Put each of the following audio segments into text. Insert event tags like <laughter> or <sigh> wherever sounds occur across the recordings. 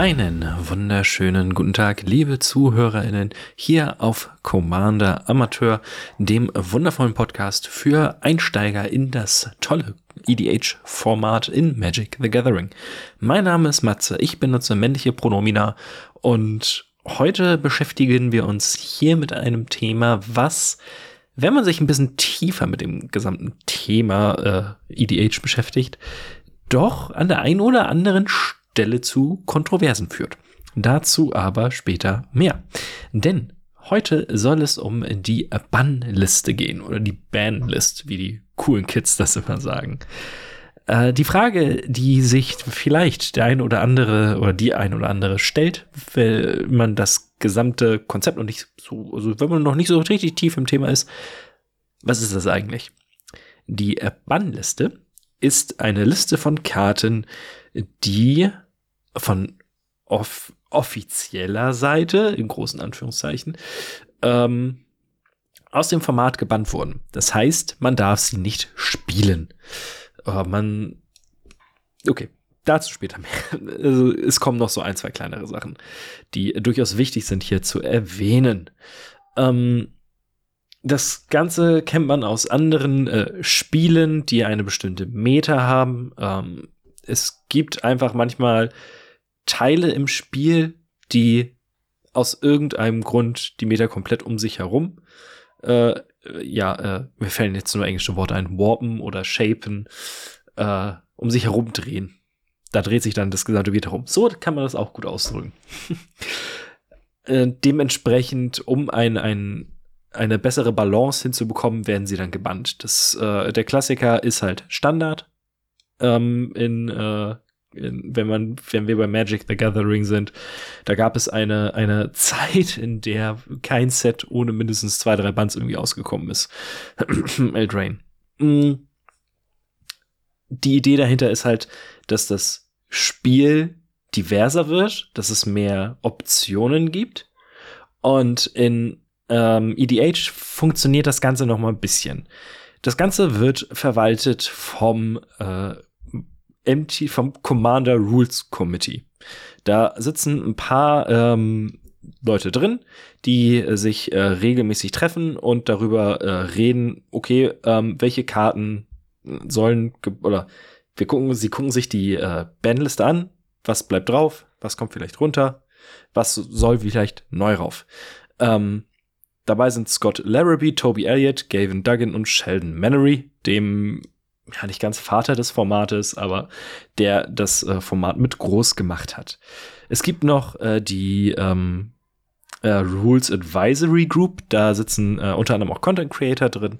Einen wunderschönen guten Tag, liebe ZuhörerInnen, hier auf Commander Amateur, dem wundervollen Podcast für Einsteiger in das tolle EDH-Format in Magic the Gathering. Mein Name ist Matze, ich benutze männliche Pronomina und heute beschäftigen wir uns hier mit einem Thema, was wenn man sich ein bisschen tiefer mit dem gesamten Thema äh, EDH beschäftigt, doch an der einen oder anderen Stelle Stelle zu Kontroversen führt. Dazu aber später mehr. Denn heute soll es um die Bannliste gehen oder die Banlist, wie die coolen Kids das immer sagen. Äh, die Frage, die sich vielleicht der eine oder andere oder die ein oder andere stellt, wenn man das gesamte Konzept noch nicht so, also wenn man noch nicht so richtig tief im Thema ist, was ist das eigentlich? Die Bannliste ist eine Liste von Karten, die von off offizieller Seite, in großen Anführungszeichen, ähm, aus dem Format gebannt wurden. Das heißt, man darf sie nicht spielen. Aber man, okay, dazu später mehr. <laughs> Also, es kommen noch so ein, zwei kleinere Sachen, die durchaus wichtig sind hier zu erwähnen. Ähm, das Ganze kennt man aus anderen äh, Spielen, die eine bestimmte Meta haben. Ähm, es gibt einfach manchmal Teile im Spiel, die aus irgendeinem Grund die Meta komplett um sich herum, äh, ja, äh, mir fällen jetzt nur englische Worte ein, warpen oder shapen, äh, um sich herum drehen. Da dreht sich dann das gesamte Bild herum. So kann man das auch gut ausdrücken. <laughs> äh, dementsprechend, um ein, ein, eine bessere Balance hinzubekommen, werden sie dann gebannt. Das, äh, der Klassiker ist halt Standard ähm, in äh, wenn man, wenn wir bei Magic the Gathering sind, da gab es eine, eine <laughs> Zeit, in der kein Set ohne mindestens zwei, drei Bands irgendwie ausgekommen ist. <clears throat> Eldrain. Mm. Die Idee dahinter ist halt, dass das Spiel diverser wird, dass es mehr Optionen gibt. Und in ähm, EDH funktioniert das Ganze noch mal ein bisschen. Das Ganze wird verwaltet vom äh, MT vom Commander Rules Committee. Da sitzen ein paar ähm, Leute drin, die äh, sich äh, regelmäßig treffen und darüber äh, reden, okay, ähm, welche Karten sollen oder wir gucken, sie gucken sich die äh, Bandliste an, was bleibt drauf, was kommt vielleicht runter, was soll vielleicht neu rauf. Ähm, dabei sind Scott Larrabee, Toby Elliott, Gavin Duggan und Sheldon Mannery, dem ja nicht ganz Vater des Formates, aber der das äh, Format mit groß gemacht hat. Es gibt noch äh, die ähm, äh, Rules Advisory Group, da sitzen äh, unter anderem auch Content Creator drin.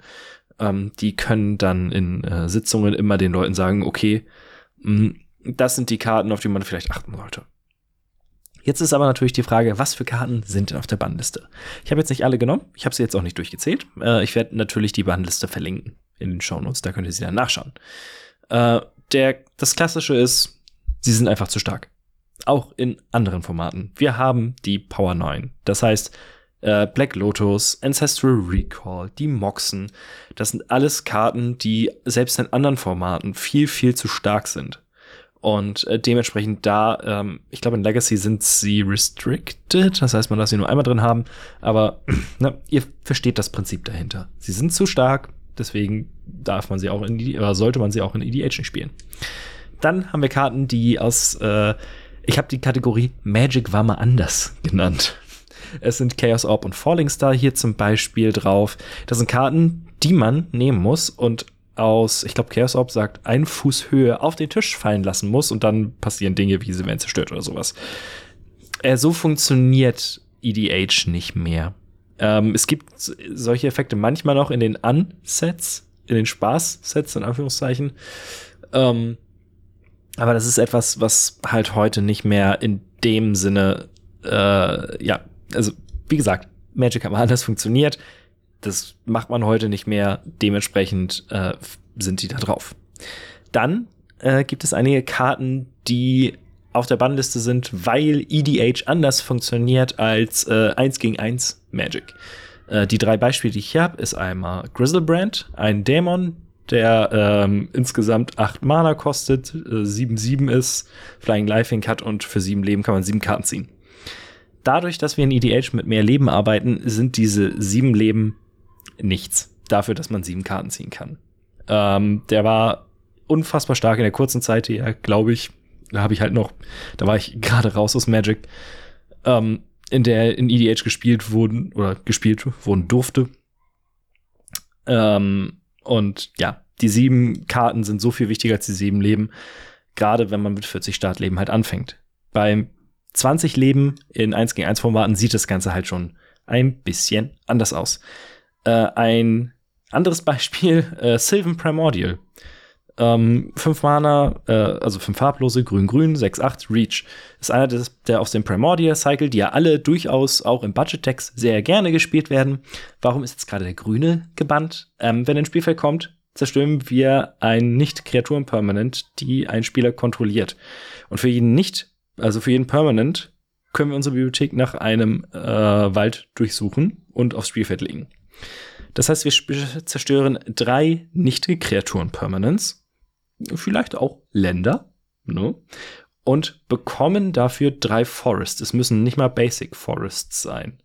Ähm, die können dann in äh, Sitzungen immer den Leuten sagen, okay, mh, das sind die Karten, auf die man vielleicht achten sollte. Jetzt ist aber natürlich die Frage, was für Karten sind denn auf der Bannliste? Ich habe jetzt nicht alle genommen, ich habe sie jetzt auch nicht durchgezählt. Äh, ich werde natürlich die Bannliste verlinken in den Shownotes, da könnt ihr sie dann nachschauen. Äh, der, das Klassische ist, sie sind einfach zu stark. Auch in anderen Formaten. Wir haben die Power 9. Das heißt, äh, Black Lotus, Ancestral Recall, die Moxen. Das sind alles Karten, die selbst in anderen Formaten viel, viel zu stark sind. Und äh, dementsprechend da, ähm, ich glaube, in Legacy sind sie restricted. Das heißt, man darf sie nur einmal drin haben. Aber <clears throat> na, ihr versteht das Prinzip dahinter. Sie sind zu stark, Deswegen darf man sie auch in oder sollte man sie auch in EDH nicht spielen. Dann haben wir Karten, die aus, äh, ich habe die Kategorie Magic war mal anders genannt. Es sind Chaos Orb und Falling Star hier zum Beispiel drauf. Das sind Karten, die man nehmen muss und aus, ich glaube, Chaos Orb sagt, ein Fuß Höhe auf den Tisch fallen lassen muss und dann passieren Dinge, wie sie werden zerstört oder sowas. Äh, so funktioniert EDH nicht mehr. Ähm, es gibt solche Effekte manchmal noch in den Unsets, in den Spaß-Sets, in Anführungszeichen. Ähm, aber das ist etwas, was halt heute nicht mehr in dem Sinne, äh, ja, also wie gesagt, Magic hat anders funktioniert. Das macht man heute nicht mehr. Dementsprechend äh, sind die da drauf. Dann äh, gibt es einige Karten, die auf der Bannliste sind, weil EDH anders funktioniert als äh, 1 gegen 1 Magic. Äh, die drei Beispiele, die ich hier habe, ist einmal Grizzlebrand, ein Dämon, der ähm, insgesamt 8 Mana kostet, 7-7 äh, ist, Flying Lifelink hat und für 7 Leben kann man 7 Karten ziehen. Dadurch, dass wir in EDH mit mehr Leben arbeiten, sind diese 7 Leben nichts dafür, dass man 7 Karten ziehen kann. Ähm, der war unfassbar stark in der kurzen Zeit hier, glaube ich. Da habe ich halt noch, da war ich <laughs> gerade raus aus Magic, ähm, in der in EDH gespielt wurden oder gespielt wurden durfte. Ähm, und ja, die sieben Karten sind so viel wichtiger als die sieben Leben, gerade wenn man mit 40 Startleben halt anfängt. Beim 20 Leben in 1 gegen 1 Formaten sieht das Ganze halt schon ein bisschen anders aus. Äh, ein anderes <laughs> Beispiel, äh, Sylvan Primordial. Ähm, fünf Mana, äh, also fünf farblose, grün-grün, 6-8, Reach. Ist einer des, der aus dem Primordial Cycle, die ja alle durchaus auch im Budget-Text sehr gerne gespielt werden. Warum ist jetzt gerade der Grüne gebannt? Ähm, wenn ein Spielfeld kommt, zerstören wir ein Nicht-Kreaturen-Permanent, die ein Spieler kontrolliert. Und für jeden Nicht, also für jeden Permanent, können wir unsere Bibliothek nach einem äh, Wald durchsuchen und aufs Spielfeld legen. Das heißt, wir zerstören drei Nicht-Kreaturen-Permanents vielleicht auch Länder, ne? Und bekommen dafür drei Forests. Es müssen nicht mal Basic Forests sein.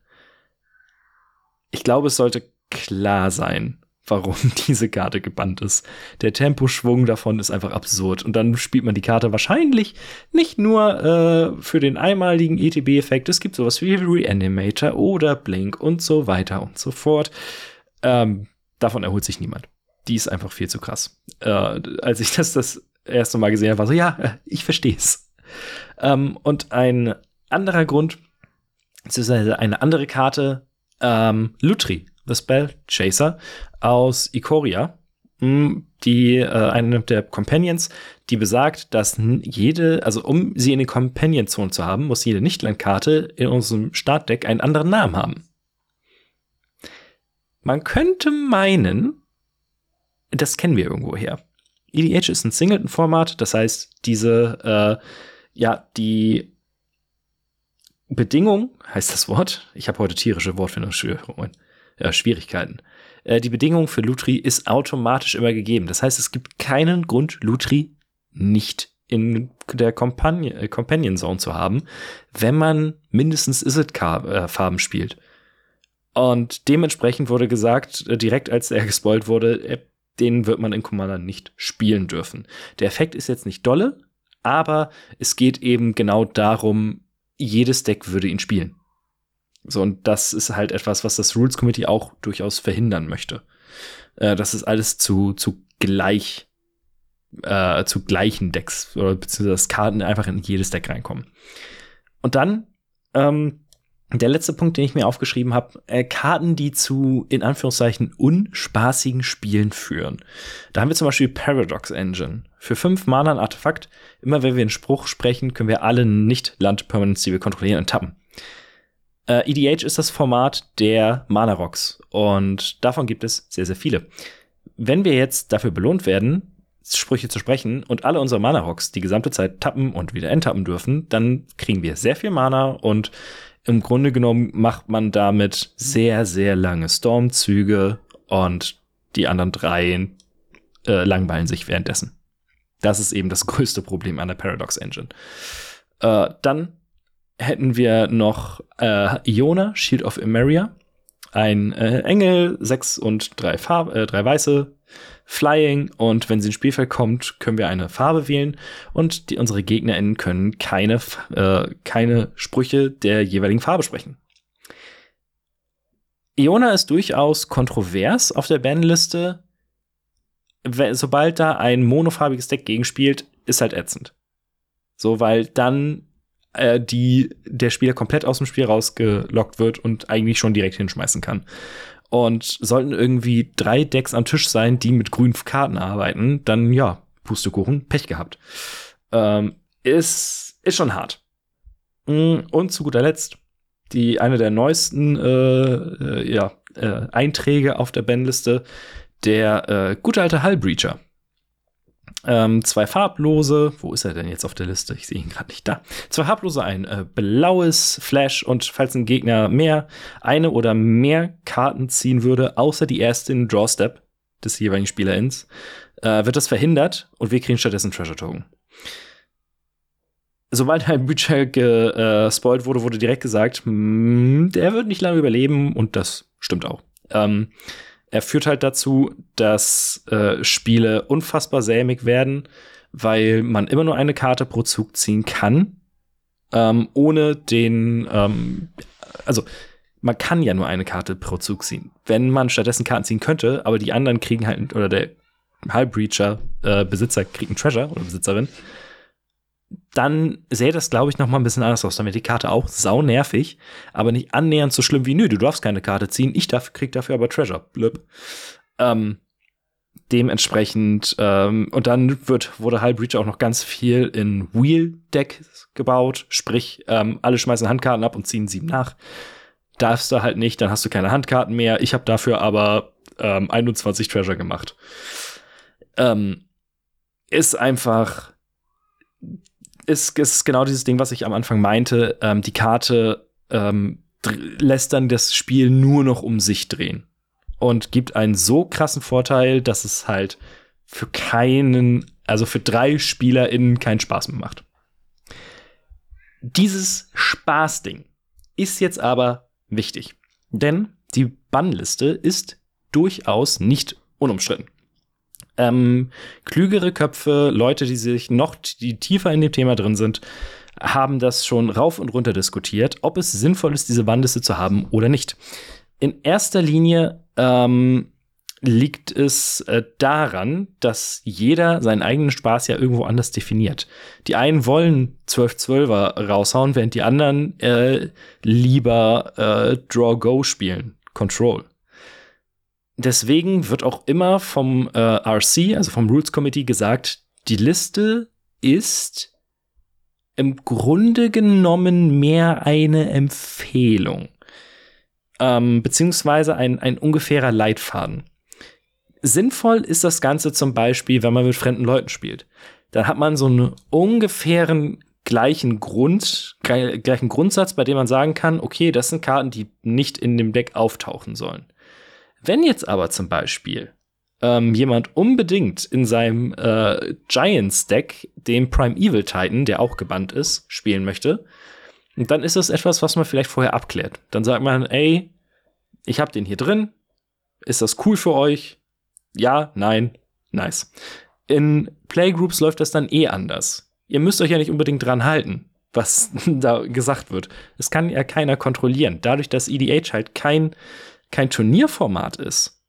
Ich glaube, es sollte klar sein, warum <laughs> diese Karte gebannt ist. Der Temposchwung davon ist einfach absurd. Und dann spielt man die Karte wahrscheinlich nicht nur äh, für den einmaligen ETB-Effekt. Es gibt sowas wie Reanimator oder Blink und so weiter und so fort. Ähm, davon erholt sich niemand die ist einfach viel zu krass. Äh, als ich das das erste Mal gesehen habe, war so, ja, ich verstehe es. Ähm, und ein anderer Grund, beziehungsweise eine andere Karte, ähm, Lutri, The Spell Chaser aus Ikoria, hm, die äh, eine der Companions, die besagt, dass jede, also um sie in den Companion Zone zu haben, muss jede Nichtlandkarte in unserem Startdeck einen anderen Namen haben. Man könnte meinen, das kennen wir irgendwo her. EDH ist ein Singleton-Format, das heißt, diese, äh, ja, die Bedingung, heißt das Wort, ich habe heute tierische Wortfindungsstörungen, ja, Schwierigkeiten. Äh, die Bedingung für Lutri ist automatisch immer gegeben. Das heißt, es gibt keinen Grund, Lutri nicht in der Companion, äh, Companion Zone zu haben, wenn man mindestens Izzet-Farben spielt. Und dementsprechend wurde gesagt, äh, direkt als er gespoilt wurde, den wird man in Commander nicht spielen dürfen. Der Effekt ist jetzt nicht dolle, aber es geht eben genau darum, jedes Deck würde ihn spielen. So, und das ist halt etwas, was das Rules Committee auch durchaus verhindern möchte. Äh, das ist alles zu, zu gleich, äh, zu gleichen Decks, oder beziehungsweise dass Karten einfach in jedes Deck reinkommen. Und dann ähm, der letzte Punkt, den ich mir aufgeschrieben habe, äh, Karten, die zu, in Anführungszeichen, unspaßigen Spielen führen. Da haben wir zum Beispiel Paradox Engine. Für fünf Mana ein Artefakt. Immer wenn wir einen Spruch sprechen, können wir alle Nicht-Land-Permanents, die wir kontrollieren, enttappen. Äh, EDH ist das Format der Mana-Rocks. Und davon gibt es sehr, sehr viele. Wenn wir jetzt dafür belohnt werden, Sprüche zu sprechen und alle unsere Mana-Rocks die gesamte Zeit tappen und wieder enttappen dürfen, dann kriegen wir sehr viel Mana und im Grunde genommen macht man damit sehr, sehr lange Stormzüge und die anderen drei äh, langweilen sich währenddessen. Das ist eben das <laughs> größte Problem an der Paradox Engine. Äh, dann hätten wir noch äh, Iona, Shield of Emeria. Ein äh, Engel, sechs und drei, Farb äh, drei weiße, Flying und wenn sie ins Spielfeld kommt, können wir eine Farbe wählen und die, unsere GegnerInnen können keine, äh, keine Sprüche der jeweiligen Farbe sprechen. Iona ist durchaus kontrovers auf der Bandliste. Sobald da ein monofarbiges Deck gegenspielt, ist halt ätzend. So, weil dann äh, die, der Spieler komplett aus dem Spiel rausgelockt wird und eigentlich schon direkt hinschmeißen kann. Und sollten irgendwie drei Decks am Tisch sein, die mit grünen Karten arbeiten, dann ja, Pustekuchen, Pech gehabt. Ähm, ist, ist schon hart. Mm, und zu guter Letzt die eine der neuesten äh, äh, ja, äh, Einträge auf der Bandliste, der äh, gute alte Hullbreacher. Ähm, zwei farblose, wo ist er denn jetzt auf der Liste? Ich sehe ihn gerade nicht da. Zwei farblose, ein äh, blaues Flash und falls ein Gegner mehr, eine oder mehr Karten ziehen würde, außer die erste in Drawstep des jeweiligen Spielerins, äh, wird das verhindert und wir kriegen stattdessen Treasure Token. Sobald ein Budget gespoilt äh, wurde, wurde direkt gesagt, hm, der wird nicht lange überleben und das stimmt auch. Ähm, er führt halt dazu, dass äh, Spiele unfassbar sämig werden, weil man immer nur eine Karte pro Zug ziehen kann, ähm, ohne den, ähm, also man kann ja nur eine Karte pro Zug ziehen. Wenn man stattdessen Karten ziehen könnte, aber die anderen kriegen halt, oder der Hullbreacher, äh, Besitzer kriegt einen Treasure oder Besitzerin, dann sähe das, glaube ich, noch mal ein bisschen anders aus. Dann wäre die Karte auch sau nervig, aber nicht annähernd so schlimm wie, nö, du darfst keine Karte ziehen, ich darf, krieg dafür aber Treasure. Blöb. Ähm, dementsprechend, ähm, und dann wird, wurde Hull auch noch ganz viel in Wheel-Decks gebaut, sprich, ähm, alle schmeißen Handkarten ab und ziehen sieben nach. Darfst du halt nicht, dann hast du keine Handkarten mehr. Ich habe dafür aber ähm, 21 Treasure gemacht. Ähm, ist einfach ist, ist genau dieses Ding, was ich am Anfang meinte. Ähm, die Karte ähm, lässt dann das Spiel nur noch um sich drehen und gibt einen so krassen Vorteil, dass es halt für keinen, also für drei SpielerInnen keinen Spaß mehr macht. Dieses Spaßding ist jetzt aber wichtig, denn die Bannliste ist durchaus nicht unumstritten ähm, klügere Köpfe, Leute, die sich noch die tiefer in dem Thema drin sind, haben das schon rauf und runter diskutiert, ob es sinnvoll ist, diese Wandliste zu haben oder nicht. In erster Linie ähm, liegt es äh, daran, dass jeder seinen eigenen Spaß ja irgendwo anders definiert. Die einen wollen 12-12er raushauen, während die anderen äh, lieber äh, Draw-Go spielen, Control deswegen wird auch immer vom äh, RC, also vom Rules Committee, gesagt, die Liste ist im Grunde genommen mehr eine Empfehlung. Ähm, beziehungsweise ein, ein ungefährer Leitfaden. Sinnvoll ist das Ganze zum Beispiel, wenn man mit fremden Leuten spielt. Dann hat man so einen ungefähren gleichen Grund, gleichen Grundsatz, bei dem man sagen kann, okay, das sind Karten, die nicht in dem Deck auftauchen sollen. Wenn jetzt aber zum Beispiel ähm, jemand unbedingt in seinem äh, Giants-Deck den Prime Evil Titan, der auch gebannt ist, spielen möchte, dann ist das etwas, was man vielleicht vorher abklärt. Dann sagt man, ey, ich hab den hier drin. Ist das cool für euch? Ja, nein, nice. In Playgroups läuft das dann eh anders. Ihr müsst euch ja nicht unbedingt dran halten, was <laughs> da gesagt wird. Es kann ja keiner kontrollieren. Dadurch, dass EDH halt kein kein Turnierformat ist,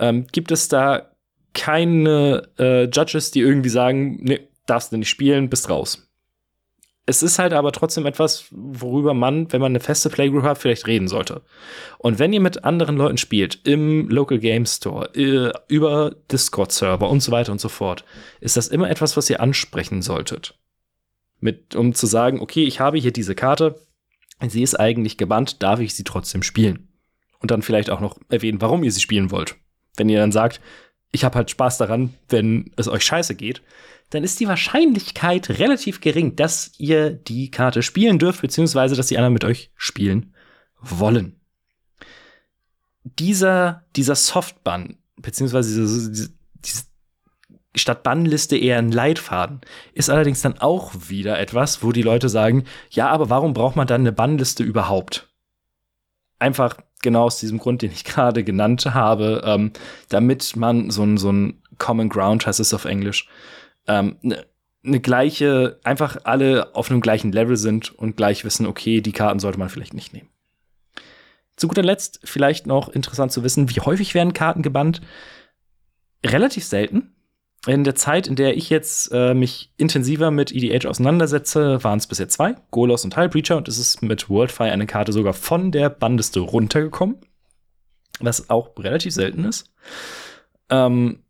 ähm, gibt es da keine äh, Judges, die irgendwie sagen, nee, darfst du nicht spielen, bist raus. Es ist halt aber trotzdem etwas, worüber man, wenn man eine feste Playgroup hat, vielleicht reden sollte. Und wenn ihr mit anderen Leuten spielt, im Local Game Store, äh, über Discord-Server und so weiter und so fort, ist das immer etwas, was ihr ansprechen solltet. Mit, um zu sagen, okay, ich habe hier diese Karte, sie ist eigentlich gebannt, darf ich sie trotzdem spielen? Und dann vielleicht auch noch erwähnen, warum ihr sie spielen wollt. Wenn ihr dann sagt, ich habe halt Spaß daran, wenn es euch scheiße geht, dann ist die Wahrscheinlichkeit relativ gering, dass ihr die Karte spielen dürft, beziehungsweise dass die anderen mit euch spielen wollen. Dieser, dieser Softban, beziehungsweise diese, diese, diese statt Bannliste eher ein Leitfaden, ist allerdings dann auch wieder etwas, wo die Leute sagen, ja, aber warum braucht man dann eine Bannliste überhaupt? Einfach genau aus diesem Grund, den ich gerade genannt habe, ähm, damit man so ein, so ein Common Ground, heißt es auf Englisch, ähm, ne, eine gleiche, einfach alle auf einem gleichen Level sind und gleich wissen, okay, die Karten sollte man vielleicht nicht nehmen. Zu guter Letzt vielleicht noch interessant zu wissen, wie häufig werden Karten gebannt? Relativ selten in der Zeit, in der ich jetzt äh, mich intensiver mit EDH auseinandersetze, waren es bisher zwei, Golos und Tilebreacher, und es ist mit Worldfire eine Karte sogar von der Bandliste runtergekommen, was auch relativ selten ist. Ähm,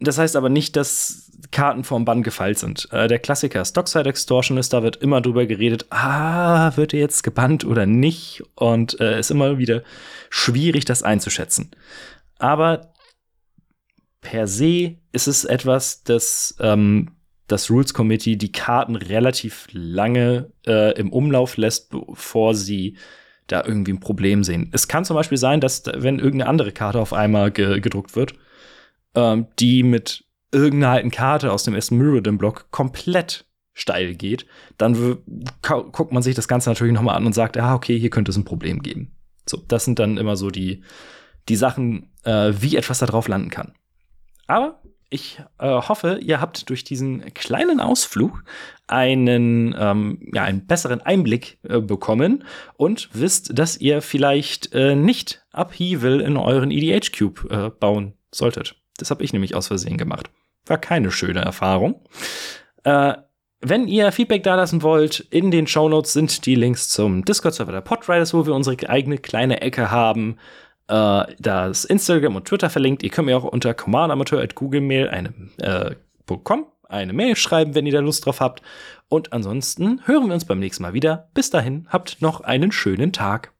das heißt aber nicht, dass Karten vom Bann gefeilt sind. Äh, der Klassiker Stockside Extortionist, da wird immer drüber geredet, ah, wird er jetzt gebannt oder nicht? Und äh, ist immer wieder schwierig, das einzuschätzen. Aber per se ist es etwas, das ähm, das Rules Committee die Karten relativ lange äh, im Umlauf lässt, bevor sie da irgendwie ein Problem sehen. Es kann zum Beispiel sein, dass wenn irgendeine andere Karte auf einmal ge gedruckt wird, ähm, die mit irgendeiner alten Karte aus dem ersten Mirrodin-Block komplett steil geht, dann guckt man sich das Ganze natürlich noch mal an und sagt, ah, okay, hier könnte es ein Problem geben. So, das sind dann immer so die, die Sachen, äh, wie etwas da drauf landen kann. Aber ich äh, hoffe, ihr habt durch diesen kleinen Ausflug einen, ähm, ja, einen besseren Einblick äh, bekommen und wisst, dass ihr vielleicht äh, nicht Upheaval in euren EDH Cube äh, bauen solltet. Das habe ich nämlich aus Versehen gemacht. War keine schöne Erfahrung. Äh, wenn ihr Feedback dalassen wollt, in den Shownotes sind die Links zum Discord-Server der Podriders, wo wir unsere eigene kleine Ecke haben äh, das Instagram und Twitter verlinkt. Ihr könnt mir auch unter commandamateur.googlemail eine äh, .com eine Mail schreiben, wenn ihr da Lust drauf habt. Und ansonsten hören wir uns beim nächsten Mal wieder. Bis dahin, habt noch einen schönen Tag.